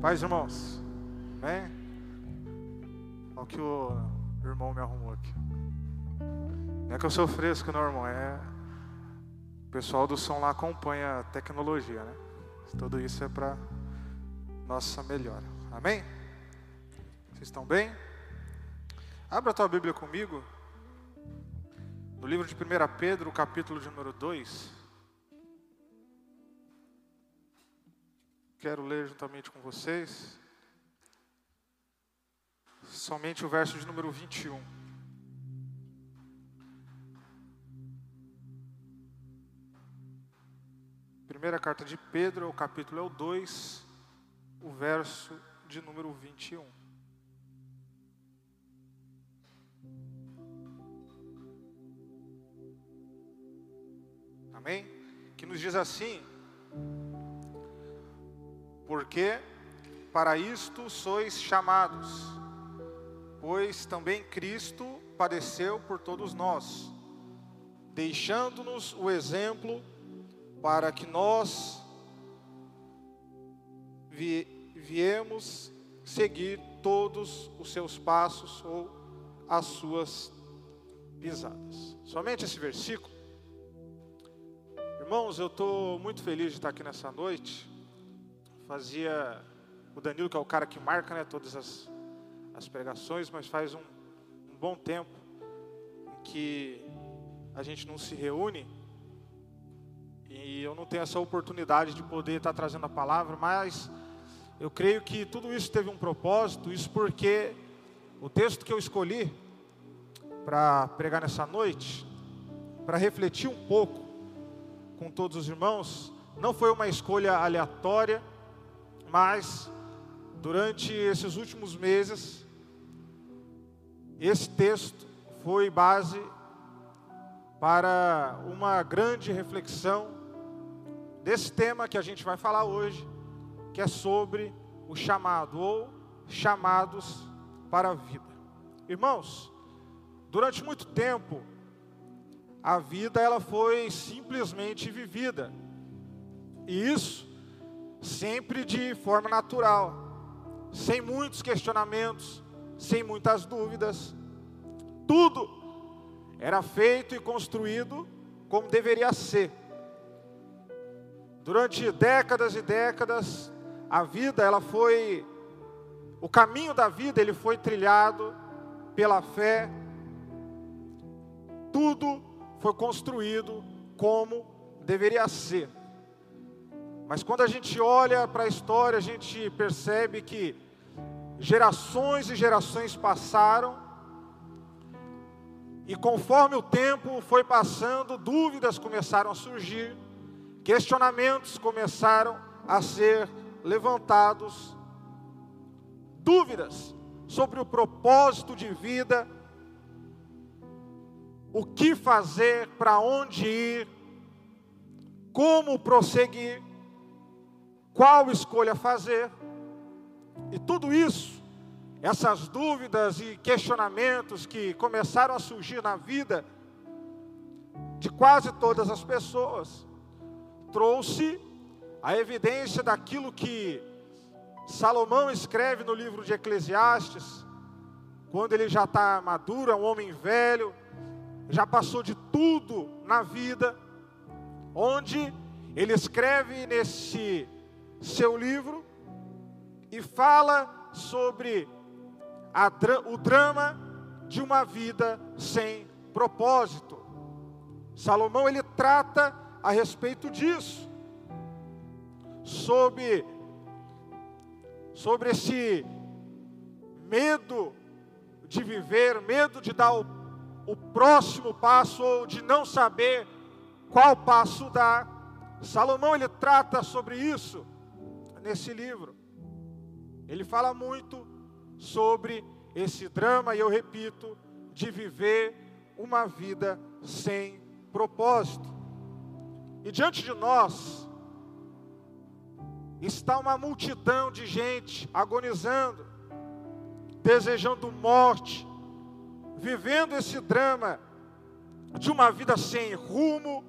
Paz, irmãos. Amém? Olha o que o irmão me arrumou aqui. Não é que eu sou fresco, não, irmão. É. O pessoal do som lá acompanha a tecnologia, né? Tudo isso é para nossa melhora. Amém? Vocês estão bem? Abra a tua Bíblia comigo. No livro de 1 Pedro, capítulo de número 2. Quero ler juntamente com vocês somente o verso de número 21. Primeira carta de Pedro, o capítulo é o 2, o verso de número 21. Amém? Que nos diz assim: porque para isto sois chamados, pois também Cristo padeceu por todos nós, deixando-nos o exemplo para que nós viemos seguir todos os seus passos ou as suas pisadas. Somente esse versículo. Irmãos, eu estou muito feliz de estar aqui nessa noite fazia o Danilo, que é o cara que marca né, todas as, as pregações, mas faz um, um bom tempo que a gente não se reúne. E eu não tenho essa oportunidade de poder estar trazendo a palavra, mas eu creio que tudo isso teve um propósito, isso porque o texto que eu escolhi para pregar nessa noite, para refletir um pouco com todos os irmãos, não foi uma escolha aleatória, mas, durante esses últimos meses, esse texto foi base para uma grande reflexão desse tema que a gente vai falar hoje, que é sobre o chamado ou chamados para a vida. Irmãos, durante muito tempo a vida ela foi simplesmente vivida. E isso sempre de forma natural, sem muitos questionamentos, sem muitas dúvidas. Tudo era feito e construído como deveria ser. Durante décadas e décadas, a vida ela foi o caminho da vida ele foi trilhado pela fé. Tudo foi construído como deveria ser. Mas quando a gente olha para a história, a gente percebe que gerações e gerações passaram, e conforme o tempo foi passando, dúvidas começaram a surgir, questionamentos começaram a ser levantados, dúvidas sobre o propósito de vida, o que fazer, para onde ir, como prosseguir qual escolha fazer. E tudo isso, essas dúvidas e questionamentos que começaram a surgir na vida de quase todas as pessoas, trouxe a evidência daquilo que Salomão escreve no livro de Eclesiastes, quando ele já está maduro, é um homem velho, já passou de tudo na vida, onde ele escreve nesse seu livro e fala sobre o drama de uma vida sem propósito. Salomão ele trata a respeito disso, sobre sobre esse medo de viver, medo de dar o, o próximo passo ou de não saber qual passo dar. Salomão ele trata sobre isso nesse livro. Ele fala muito sobre esse drama, e eu repito, de viver uma vida sem propósito. E diante de nós está uma multidão de gente agonizando, desejando morte, vivendo esse drama de uma vida sem rumo,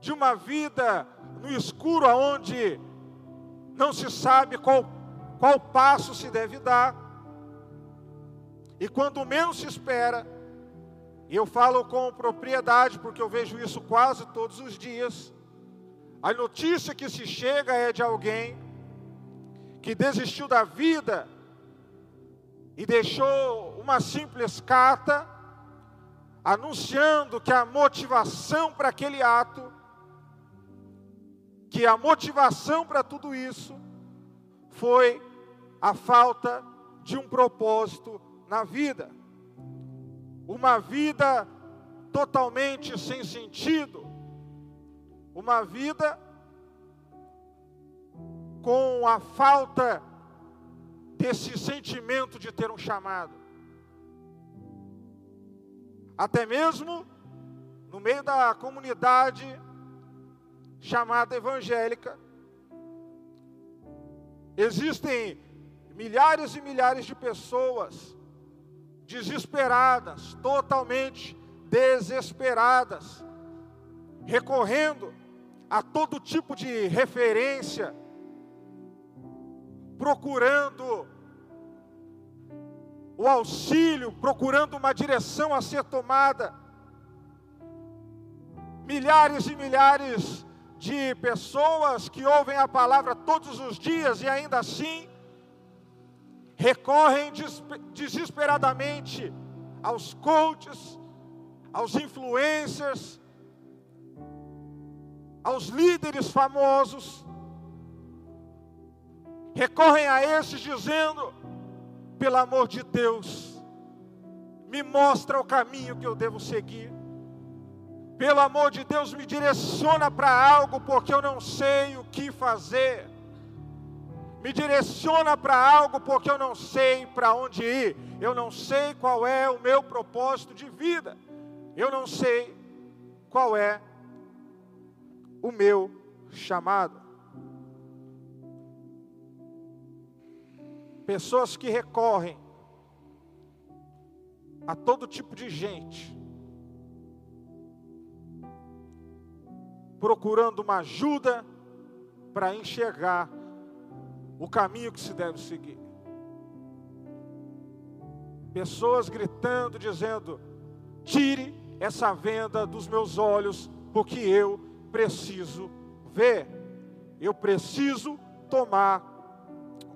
de uma vida no escuro, aonde não se sabe qual, qual passo se deve dar, e quando menos se espera, e eu falo com propriedade porque eu vejo isso quase todos os dias, a notícia que se chega é de alguém que desistiu da vida e deixou uma simples carta anunciando que a motivação para aquele ato, que a motivação para tudo isso foi a falta de um propósito na vida. Uma vida totalmente sem sentido, uma vida com a falta desse sentimento de ter um chamado. Até mesmo no meio da comunidade chamada evangélica, existem milhares e milhares de pessoas desesperadas, totalmente desesperadas, recorrendo a todo tipo de referência, procurando o auxílio, procurando uma direção a ser tomada. Milhares e milhares de pessoas que ouvem a palavra todos os dias e ainda assim recorrem desesperadamente aos coaches, aos influencers, aos líderes famosos, recorrem a esses dizendo: pelo amor de Deus, me mostra o caminho que eu devo seguir. Pelo amor de Deus, me direciona para algo, porque eu não sei o que fazer. Me direciona para algo, porque eu não sei para onde ir. Eu não sei qual é o meu propósito de vida. Eu não sei qual é o meu chamado. Pessoas que recorrem a todo tipo de gente, procurando uma ajuda para enxergar o caminho que se deve seguir. Pessoas gritando, dizendo: tire essa venda dos meus olhos, porque eu preciso ver, eu preciso tomar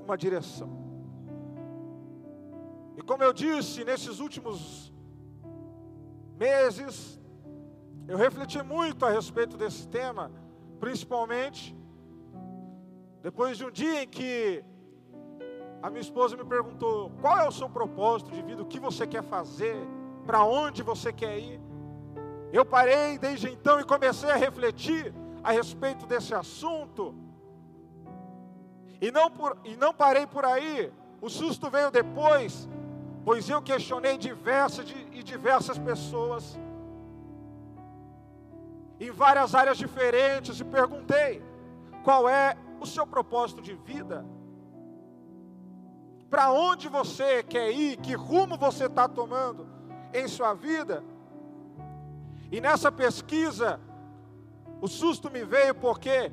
uma direção. E como eu disse, nesses últimos meses, eu refleti muito a respeito desse tema, principalmente depois de um dia em que a minha esposa me perguntou: qual é o seu propósito de vida, o que você quer fazer, para onde você quer ir. Eu parei desde então e comecei a refletir a respeito desse assunto. E não, por, e não parei por aí, o susto veio depois, pois eu questionei diversas e diversas pessoas em várias áreas diferentes e perguntei: qual é o seu propósito de vida? Para onde você quer ir? Que rumo você está tomando em sua vida? E nessa pesquisa, o susto me veio porque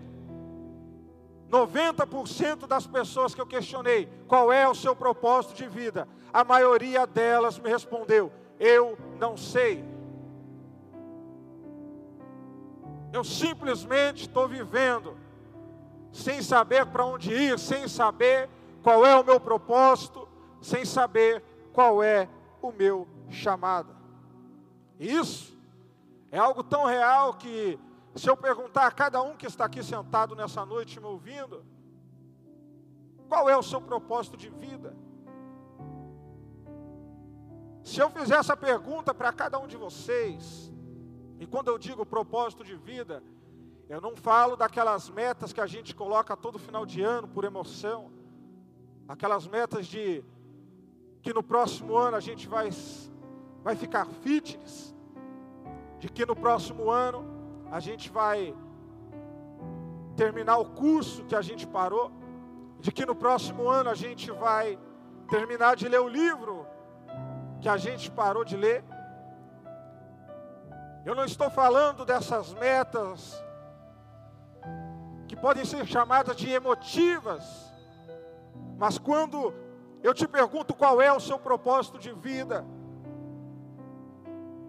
90% das pessoas que eu questionei qual é o seu propósito de vida, a maioria delas me respondeu: eu não sei. Eu simplesmente estou vivendo sem saber para onde ir, sem saber qual é o meu propósito, sem saber qual é o meu chamado. Isso é algo tão real que se eu perguntar a cada um que está aqui sentado nessa noite me ouvindo, qual é o seu propósito de vida? Se eu fizer essa pergunta para cada um de vocês, e quando eu digo propósito de vida, eu não falo daquelas metas que a gente coloca todo final de ano por emoção, aquelas metas de que no próximo ano a gente vai, vai ficar fitness, de que no próximo ano a gente vai terminar o curso que a gente parou, de que no próximo ano a gente vai terminar de ler o livro que a gente parou de ler. Eu não estou falando dessas metas que podem ser chamadas de emotivas, mas quando eu te pergunto qual é o seu propósito de vida,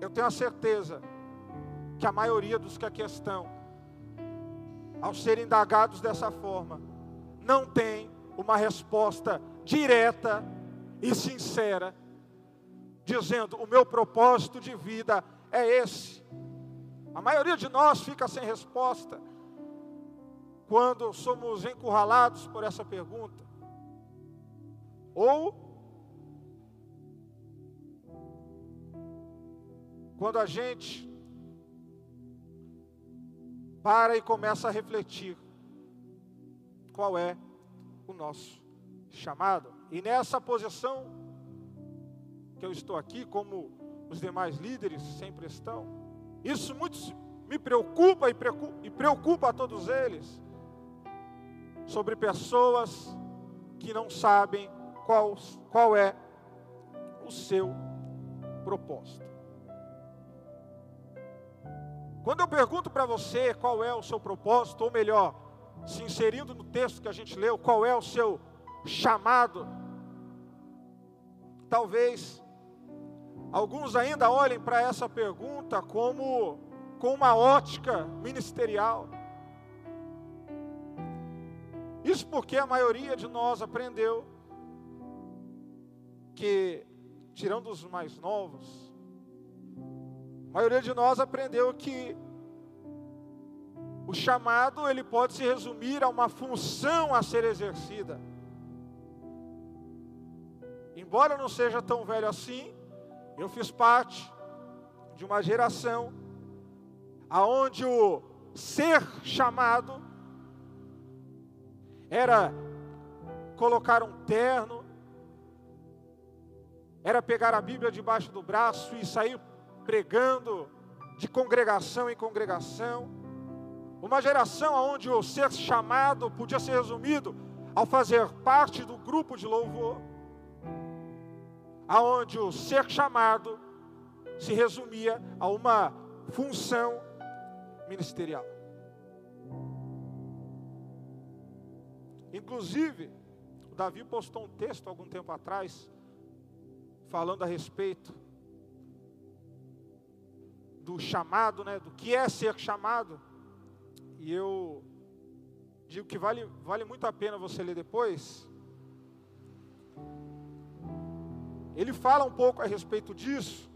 eu tenho a certeza que a maioria dos que aqui estão, ao serem indagados dessa forma, não tem uma resposta direta e sincera, dizendo: o meu propósito de vida é esse. A maioria de nós fica sem resposta quando somos encurralados por essa pergunta. Ou quando a gente para e começa a refletir qual é o nosso chamado. E nessa posição que eu estou aqui, como os demais líderes sempre estão, isso muito me preocupa e preocupa, e preocupa a todos eles, sobre pessoas que não sabem qual, qual é o seu propósito. Quando eu pergunto para você qual é o seu propósito, ou melhor, se inserindo no texto que a gente leu, qual é o seu chamado, talvez alguns ainda olhem para essa pergunta como com uma ótica ministerial. Isso porque a maioria de nós aprendeu que, tirando os mais novos, a maioria de nós aprendeu que o chamado ele pode se resumir a uma função a ser exercida. Embora não seja tão velho assim, eu fiz parte de uma geração aonde o ser chamado era colocar um terno, era pegar a Bíblia debaixo do braço e sair pregando de congregação em congregação. Uma geração onde o ser chamado podia ser resumido ao fazer parte do grupo de louvor, aonde o ser chamado se resumia a uma função ministerial. Inclusive, o Davi postou um texto algum tempo atrás, falando a respeito do chamado, né, do que é ser chamado. E eu digo que vale, vale muito a pena você ler depois. Ele fala um pouco a respeito disso,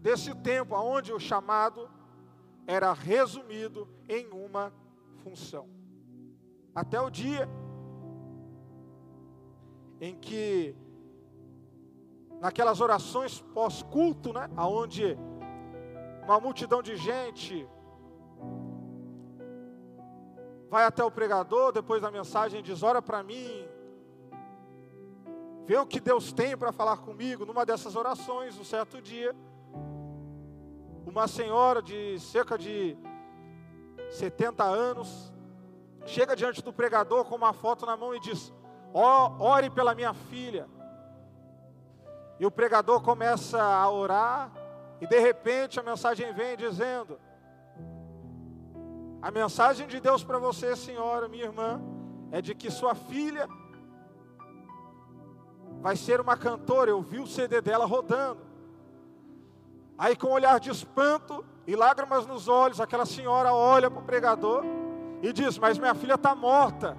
desse tempo onde o chamado era resumido em uma função. Até o dia em que, naquelas orações pós-culto, né, aonde uma multidão de gente vai até o pregador depois da mensagem diz: Ora para mim, vê o que Deus tem para falar comigo. Numa dessas orações, um certo dia, uma senhora de cerca de 70 anos chega diante do pregador com uma foto na mão e diz: oh, ore pela minha filha. E o pregador começa a orar, e de repente a mensagem vem dizendo: A mensagem de Deus para você, senhora, minha irmã, é de que sua filha vai ser uma cantora. Eu vi o CD dela rodando. Aí, com um olhar de espanto e lágrimas nos olhos, aquela senhora olha para o pregador e diz: Mas minha filha está morta.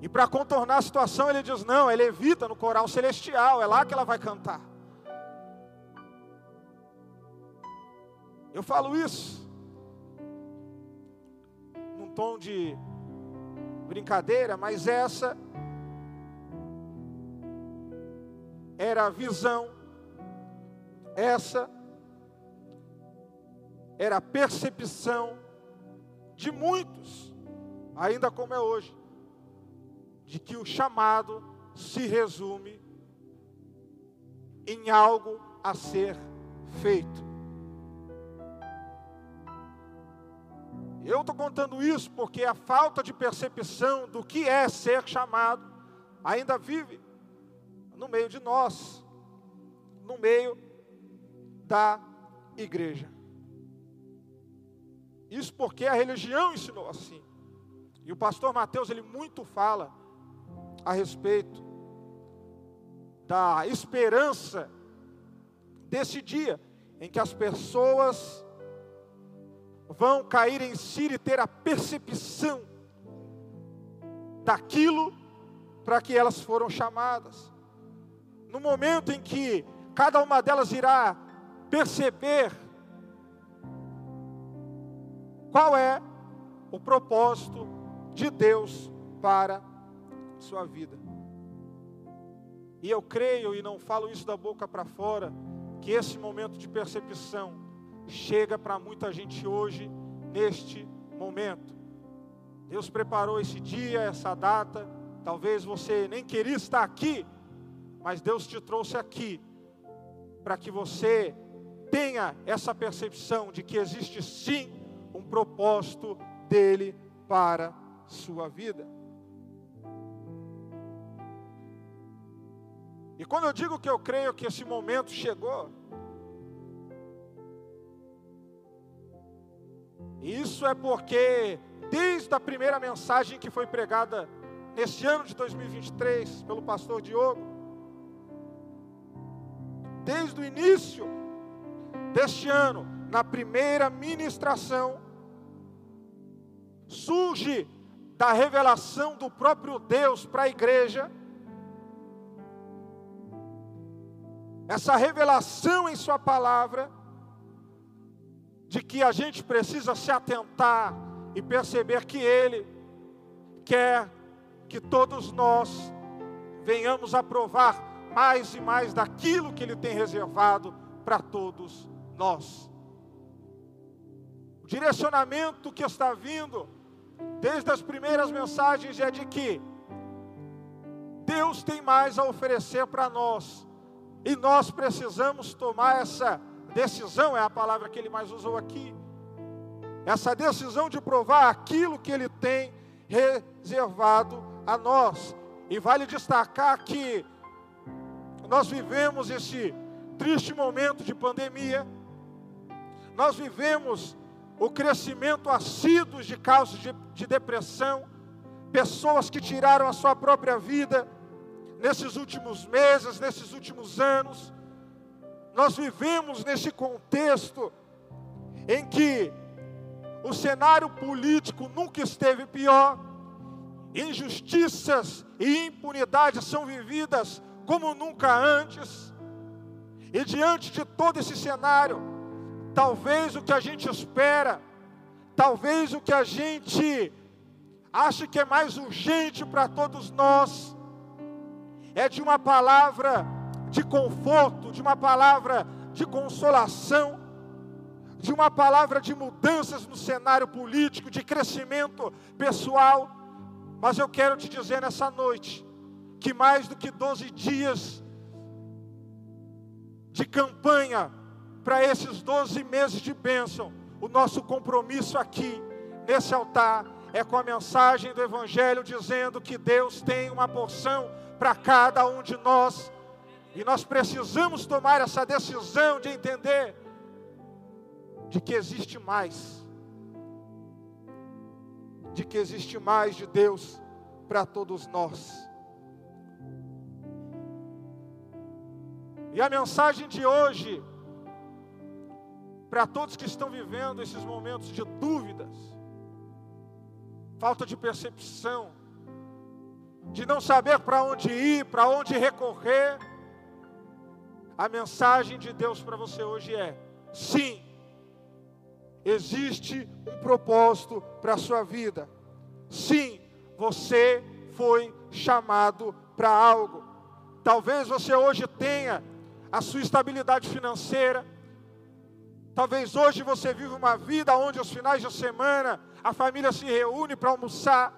E para contornar a situação, ele diz: Não, ela evita no coral celestial, é lá que ela vai cantar. Eu falo isso num tom de brincadeira, mas essa era a visão, essa era a percepção de muitos, ainda como é hoje, de que o chamado se resume em algo a ser feito. Eu estou contando isso porque a falta de percepção do que é ser chamado ainda vive no meio de nós, no meio da igreja. Isso porque a religião ensinou assim. E o pastor Mateus, ele muito fala a respeito da esperança desse dia em que as pessoas vão cair em si e ter a percepção daquilo para que elas foram chamadas. No momento em que cada uma delas irá perceber qual é o propósito de Deus para sua vida. E eu creio, e não falo isso da boca para fora, que esse momento de percepção chega para muita gente hoje, neste momento. Deus preparou esse dia, essa data. Talvez você nem queria estar aqui, mas Deus te trouxe aqui para que você tenha essa percepção de que existe sim um propósito dele para sua vida. E quando eu digo que eu creio que esse momento chegou, isso é porque desde a primeira mensagem que foi pregada nesse ano de 2023 pelo pastor Diogo, desde o início deste ano, na primeira ministração, surge da revelação do próprio Deus para a igreja, essa revelação em Sua palavra, de que a gente precisa se atentar e perceber que Ele quer que todos nós venhamos a provar mais e mais daquilo que Ele tem reservado para todos nós. O direcionamento que está vindo, desde as primeiras mensagens, é de que Deus tem mais a oferecer para nós, e nós precisamos tomar essa decisão, é a palavra que ele mais usou aqui, essa decisão de provar aquilo que ele tem reservado a nós. E vale destacar que nós vivemos esse triste momento de pandemia, nós vivemos o crescimento assíduo de casos de, de depressão, pessoas que tiraram a sua própria vida nesses últimos meses, nesses últimos anos. Nós vivemos nesse contexto em que o cenário político nunca esteve pior, injustiças e impunidade são vividas como nunca antes. E diante de todo esse cenário, talvez o que a gente espera, talvez o que a gente acha que é mais urgente para todos nós, é de uma palavra de conforto, de uma palavra de consolação, de uma palavra de mudanças no cenário político, de crescimento pessoal. Mas eu quero te dizer nessa noite que mais do que 12 dias de campanha para esses 12 meses de bênção, o nosso compromisso aqui nesse altar é com a mensagem do Evangelho dizendo que Deus tem uma porção para cada um de nós e nós precisamos tomar essa decisão de entender de que existe mais, de que existe mais de Deus para todos nós. E a mensagem de hoje, para todos que estão vivendo esses momentos de dúvidas, falta de percepção, de não saber para onde ir, para onde recorrer, a mensagem de Deus para você hoje é: sim, existe um propósito para a sua vida. Sim, você foi chamado para algo. Talvez você hoje tenha a sua estabilidade financeira. Talvez hoje você viva uma vida onde aos finais de semana a família se reúne para almoçar.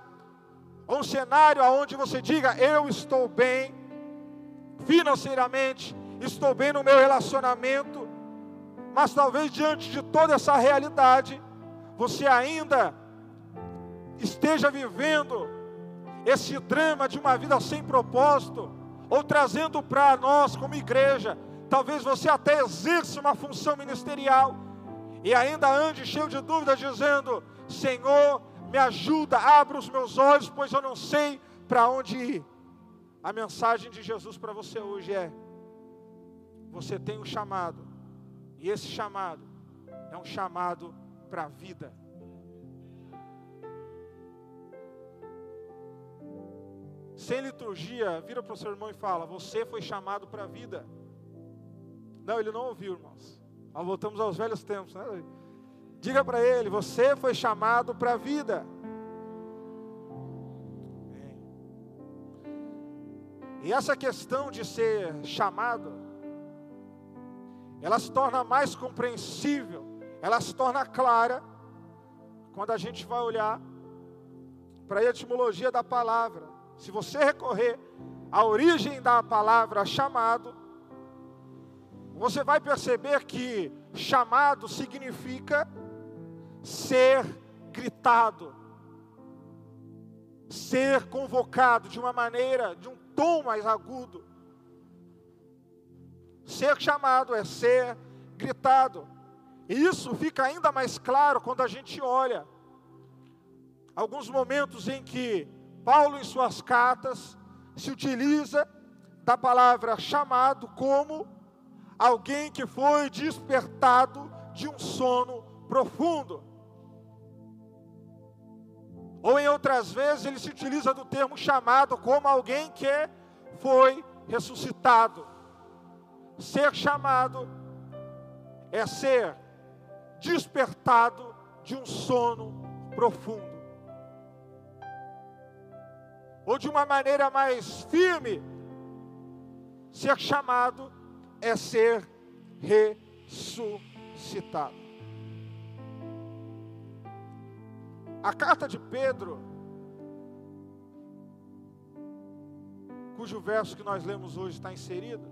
Um cenário onde você diga: Eu estou bem financeiramente, estou bem no meu relacionamento. Mas talvez diante de toda essa realidade, você ainda esteja vivendo esse drama de uma vida sem propósito, ou trazendo para nós como igreja, talvez você até exerça uma função ministerial, e ainda ande cheio de dúvidas, dizendo: Senhor, me ajuda, abra os meus olhos, pois eu não sei para onde ir. A mensagem de Jesus para você hoje é: você tem um chamado, e esse chamado é um chamado para a vida. Sem liturgia, vira para o seu irmão e fala: Você foi chamado para a vida. Não, ele não ouviu, irmãos. Nós voltamos aos velhos tempos, né? Diga para ele: Você foi chamado para a vida. E essa questão de ser chamado, ela se torna mais compreensível, ela se torna clara, quando a gente vai olhar para a etimologia da palavra. Se você recorrer à origem da palavra chamado, você vai perceber que chamado significa ser gritado, ser convocado de uma maneira, de um tom mais agudo. Ser chamado é ser gritado. E isso fica ainda mais claro quando a gente olha alguns momentos em que Paulo, em suas cartas, se utiliza da palavra chamado como alguém que foi despertado de um sono profundo. Ou em outras vezes ele se utiliza do termo chamado como alguém que foi ressuscitado. Ser chamado é ser despertado de um sono profundo. Ou de uma maneira mais firme, ser chamado é ser ressuscitado. A carta de Pedro, cujo verso que nós lemos hoje está inserido,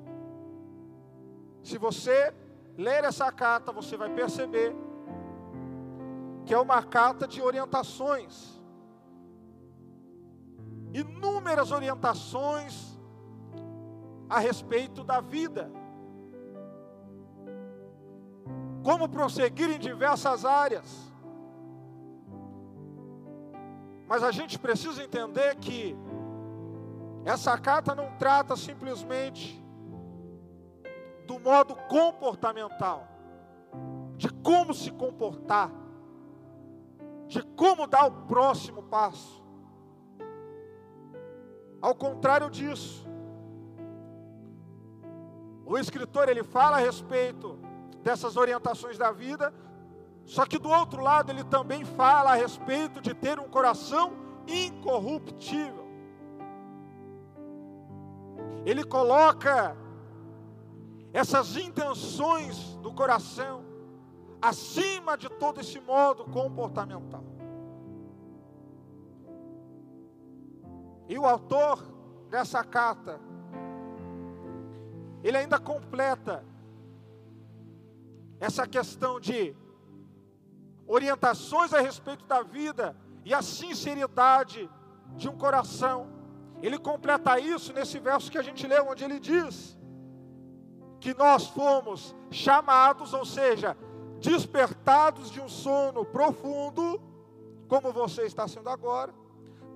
se você ler essa carta, você vai perceber que é uma carta de orientações, inúmeras orientações a respeito da vida, como prosseguir em diversas áreas. Mas a gente precisa entender que essa carta não trata simplesmente do modo comportamental, de como se comportar, de como dar o próximo passo. Ao contrário disso, o escritor ele fala a respeito dessas orientações da vida, só que do outro lado, ele também fala a respeito de ter um coração incorruptível. Ele coloca essas intenções do coração acima de todo esse modo comportamental. E o autor dessa carta, ele ainda completa essa questão de orientações a respeito da vida e a sinceridade de um coração. Ele completa isso nesse verso que a gente leu, onde ele diz que nós fomos chamados, ou seja, despertados de um sono profundo, como você está sendo agora,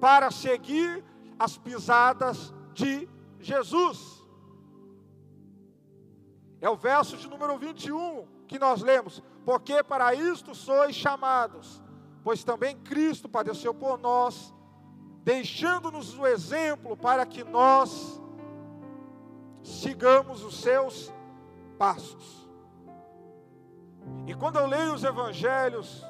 para seguir as pisadas de Jesus. É o verso de número 21 que nós lemos: Porque para isto sois chamados, pois também Cristo padeceu por nós, deixando-nos o exemplo para que nós sigamos os seus passos. E quando eu leio os evangelhos,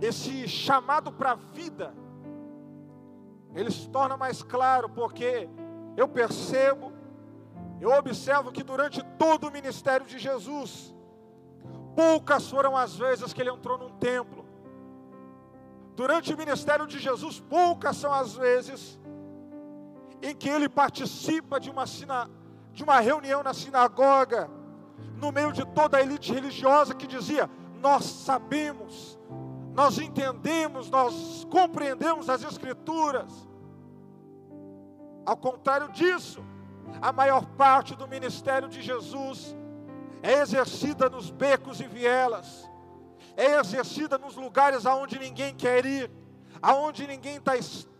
esse chamado para a vida, ele se torna mais claro, porque eu percebo eu observo que durante todo o ministério de Jesus, poucas foram as vezes que ele entrou num templo. Durante o ministério de Jesus, poucas são as vezes em que ele participa de uma, de uma reunião na sinagoga, no meio de toda a elite religiosa que dizia: Nós sabemos, nós entendemos, nós compreendemos as Escrituras. Ao contrário disso, a maior parte do ministério de Jesus é exercida nos becos e vielas, é exercida nos lugares aonde ninguém quer ir, aonde ninguém tá,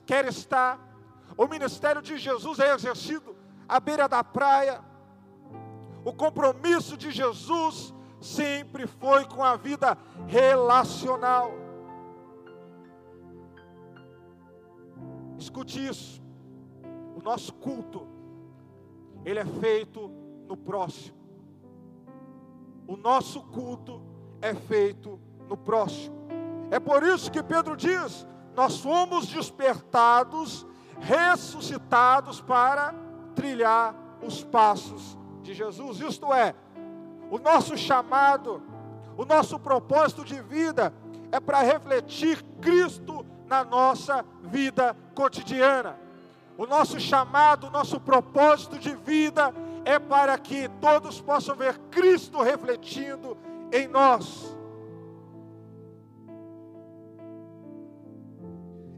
quer estar. O ministério de Jesus é exercido à beira da praia. O compromisso de Jesus sempre foi com a vida relacional. Escute isso. O nosso culto, ele é feito no próximo. O nosso culto é feito no próximo. É por isso que Pedro diz: nós fomos despertados, ressuscitados para trilhar os passos de Jesus. Isto é, o nosso chamado, o nosso propósito de vida é para refletir Cristo na nossa vida cotidiana. O nosso chamado, o nosso propósito de vida é para que todos possam ver Cristo refletindo em nós.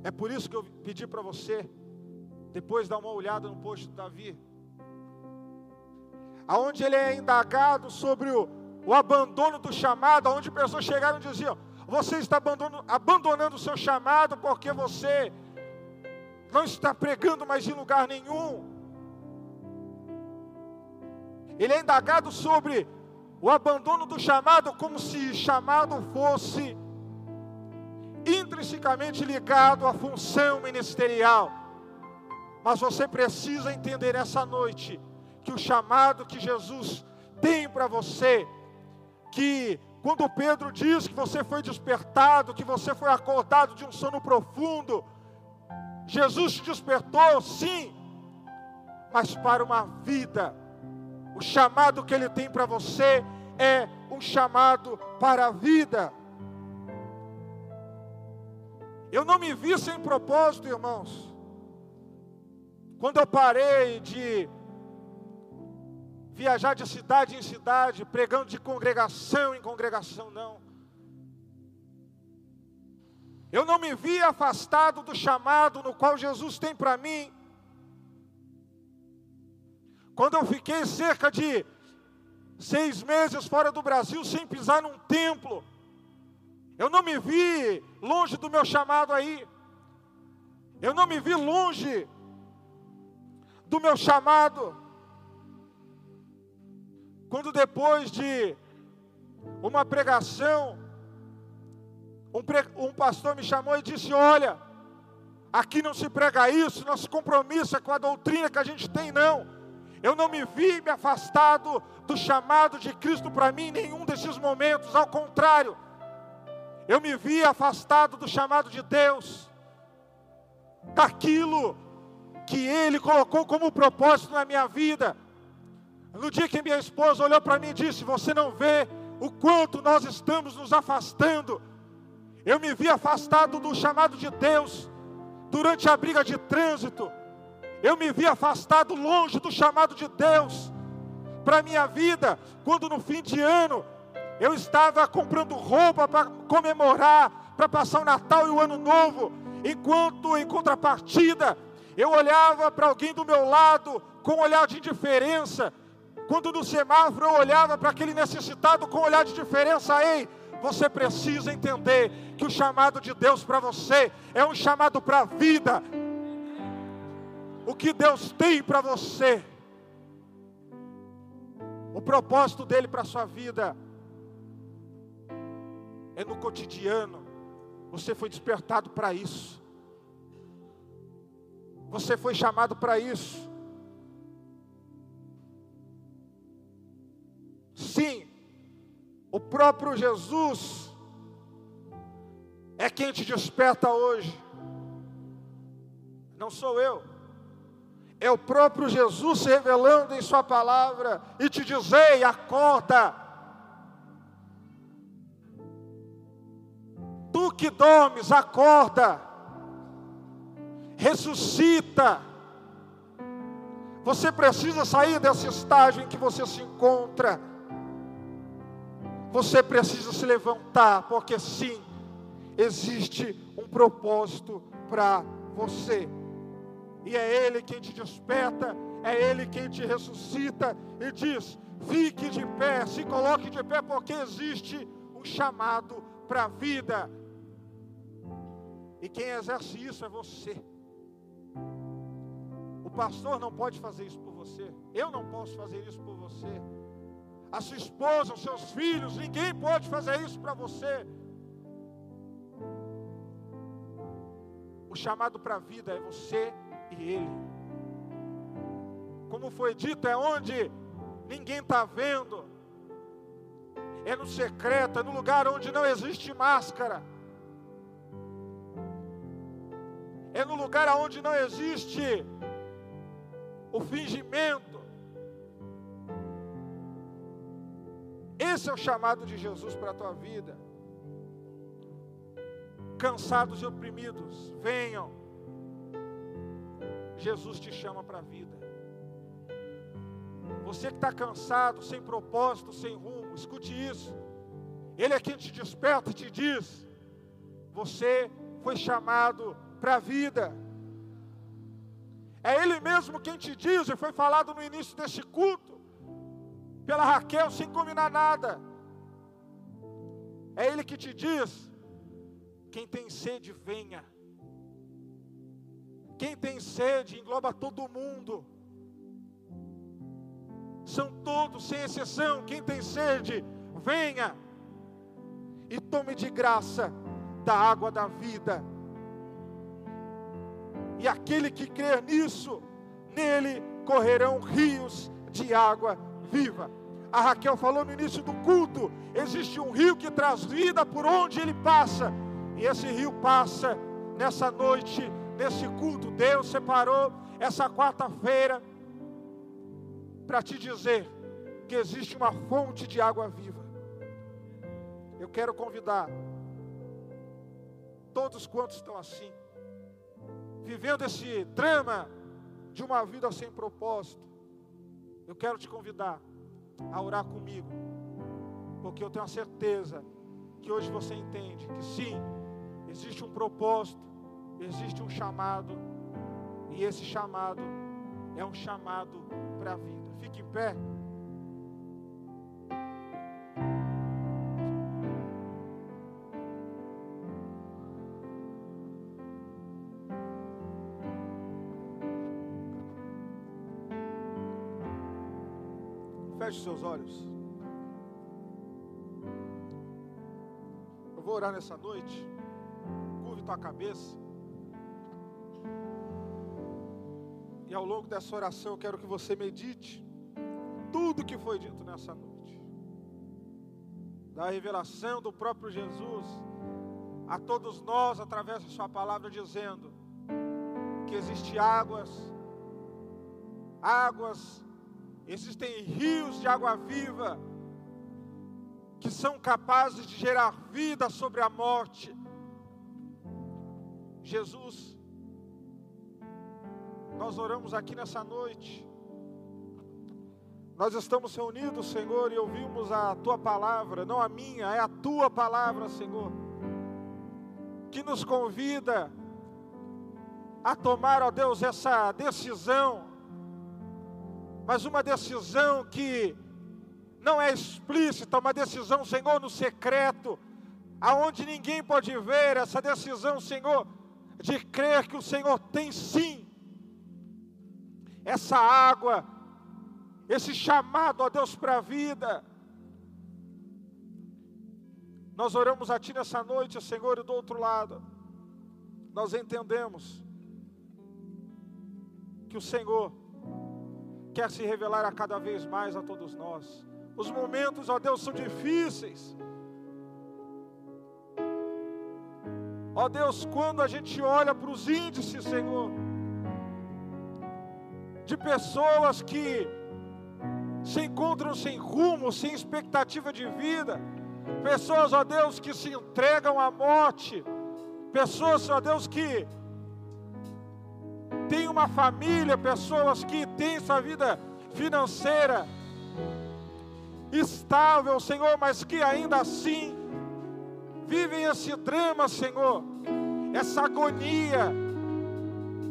É por isso que eu pedi para você, depois dar uma olhada no post do Davi, aonde ele é indagado sobre o, o abandono do chamado, aonde pessoas chegaram e diziam: Você está abandonando o seu chamado porque você não está pregando mais em lugar nenhum. Ele é indagado sobre o abandono do chamado, como se chamado fosse intrinsecamente ligado à função ministerial. Mas você precisa entender essa noite que o chamado que Jesus tem para você, que quando Pedro diz que você foi despertado, que você foi acordado de um sono profundo, Jesus te despertou, sim, mas para uma vida. O chamado que Ele tem para você é um chamado para a vida. Eu não me vi sem propósito, irmãos. Quando eu parei de viajar de cidade em cidade, pregando de congregação em congregação, não. Eu não me vi afastado do chamado no qual Jesus tem para mim. Quando eu fiquei cerca de seis meses fora do Brasil sem pisar num templo, eu não me vi longe do meu chamado aí. Eu não me vi longe do meu chamado. Quando depois de uma pregação, um, pre... um, pastor me chamou e disse: Olha, aqui não se prega isso, nosso compromisso é com a doutrina que a gente tem, não. Eu não me vi me afastado do chamado de Cristo para mim em nenhum desses momentos, ao contrário, eu me vi afastado do chamado de Deus, daquilo que Ele colocou como propósito na minha vida. No dia que minha esposa olhou para mim e disse: Você não vê o quanto nós estamos nos afastando. Eu me vi afastado do chamado de Deus durante a briga de trânsito. Eu me vi afastado longe do chamado de Deus para a minha vida, quando no fim de ano eu estava comprando roupa para comemorar, para passar o Natal e o Ano Novo, enquanto em contrapartida eu olhava para alguém do meu lado com um olhar de indiferença. Quando no semáforo eu olhava para aquele necessitado com um olhar de diferença, ei, você precisa entender que o chamado de Deus para você é um chamado para a vida. O que Deus tem para você, o propósito dele para a sua vida é no cotidiano. Você foi despertado para isso. Você foi chamado para isso. Próprio Jesus é quem te desperta hoje. Não sou eu. É o próprio Jesus se revelando em Sua palavra e te dizer: acorda Tu que dormes, acorda, ressuscita. Você precisa sair desse estágio em que você se encontra. Você precisa se levantar, porque sim, existe um propósito para você. E é Ele quem te desperta, é Ele quem te ressuscita e diz: Fique de pé, se coloque de pé, porque existe um chamado para a vida. E quem exerce isso é você. O pastor não pode fazer isso por você. Eu não posso fazer isso por você. A sua esposa, os seus filhos, ninguém pode fazer isso para você. O chamado para a vida é você e ele. Como foi dito, é onde ninguém está vendo, é no secreto, é no lugar onde não existe máscara, é no lugar onde não existe o fingimento. Esse é o chamado de Jesus para a tua vida. Cansados e oprimidos, venham. Jesus te chama para a vida. Você que está cansado, sem propósito, sem rumo, escute isso. Ele é quem te desperta e te diz: Você foi chamado para a vida. É Ele mesmo quem te diz, e foi falado no início deste culto, pela Raquel, sem combinar nada. É Ele que te diz: quem tem sede, venha. Quem tem sede, engloba todo mundo. São todos, sem exceção. Quem tem sede, venha e tome de graça da água da vida. E aquele que crer nisso, nele correrão rios de água viva. A Raquel falou no início do culto: existe um rio que traz vida por onde ele passa, e esse rio passa nessa noite, nesse culto. Deus separou essa quarta-feira para te dizer que existe uma fonte de água viva. Eu quero convidar todos quantos estão assim, vivendo esse drama de uma vida sem propósito, eu quero te convidar a orar comigo, porque eu tenho a certeza que hoje você entende que sim, existe um propósito, existe um chamado, e esse chamado é um chamado para a vida. Fique em pé. Feche seus olhos. Eu vou orar nessa noite. Curve tua cabeça. E ao longo dessa oração eu quero que você medite tudo que foi dito nessa noite. Da revelação do próprio Jesus a todos nós através da sua palavra dizendo que existe águas águas Existem rios de água viva que são capazes de gerar vida sobre a morte. Jesus, nós oramos aqui nessa noite. Nós estamos reunidos, Senhor, e ouvimos a tua palavra, não a minha, é a tua palavra, Senhor, que nos convida a tomar, ó Deus, essa decisão mas uma decisão que não é explícita, uma decisão, Senhor, no secreto, aonde ninguém pode ver essa decisão, Senhor, de crer que o Senhor tem sim essa água, esse chamado, ó Deus, para a vida. Nós oramos a Ti nessa noite, Senhor, e do outro lado, nós entendemos que o Senhor quer se revelar a cada vez mais a todos nós. Os momentos, ó Deus, são difíceis. Ó Deus, quando a gente olha para os índices, Senhor, de pessoas que se encontram sem rumo, sem expectativa de vida, pessoas, ó Deus, que se entregam à morte, pessoas, ó Deus, que tem uma família, pessoas que têm sua vida financeira estável, Senhor, mas que ainda assim vivem esse drama, Senhor, essa agonia,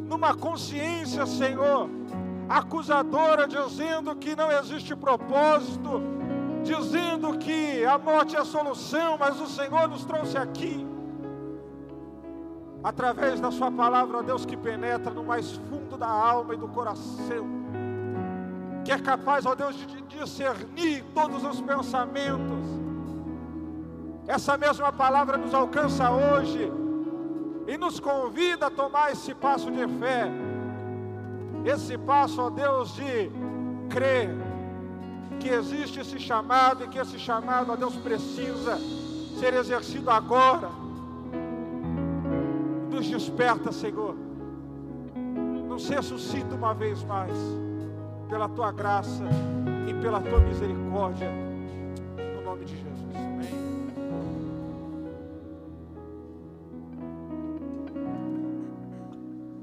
numa consciência, Senhor, acusadora, dizendo que não existe propósito, dizendo que a morte é a solução, mas o Senhor nos trouxe aqui, através da Sua palavra, ó Deus, que penetra no mais fundo da alma e do coração, que é capaz, ó Deus, de discernir todos os pensamentos. Essa mesma palavra nos alcança hoje e nos convida a tomar esse passo de fé esse passo, ó Deus, de crer que existe esse chamado e que esse chamado, ó Deus, precisa ser exercido agora. Nos desperta, Senhor. Nos ressuscita uma vez mais, pela tua graça e pela tua misericórdia, no nome de Jesus.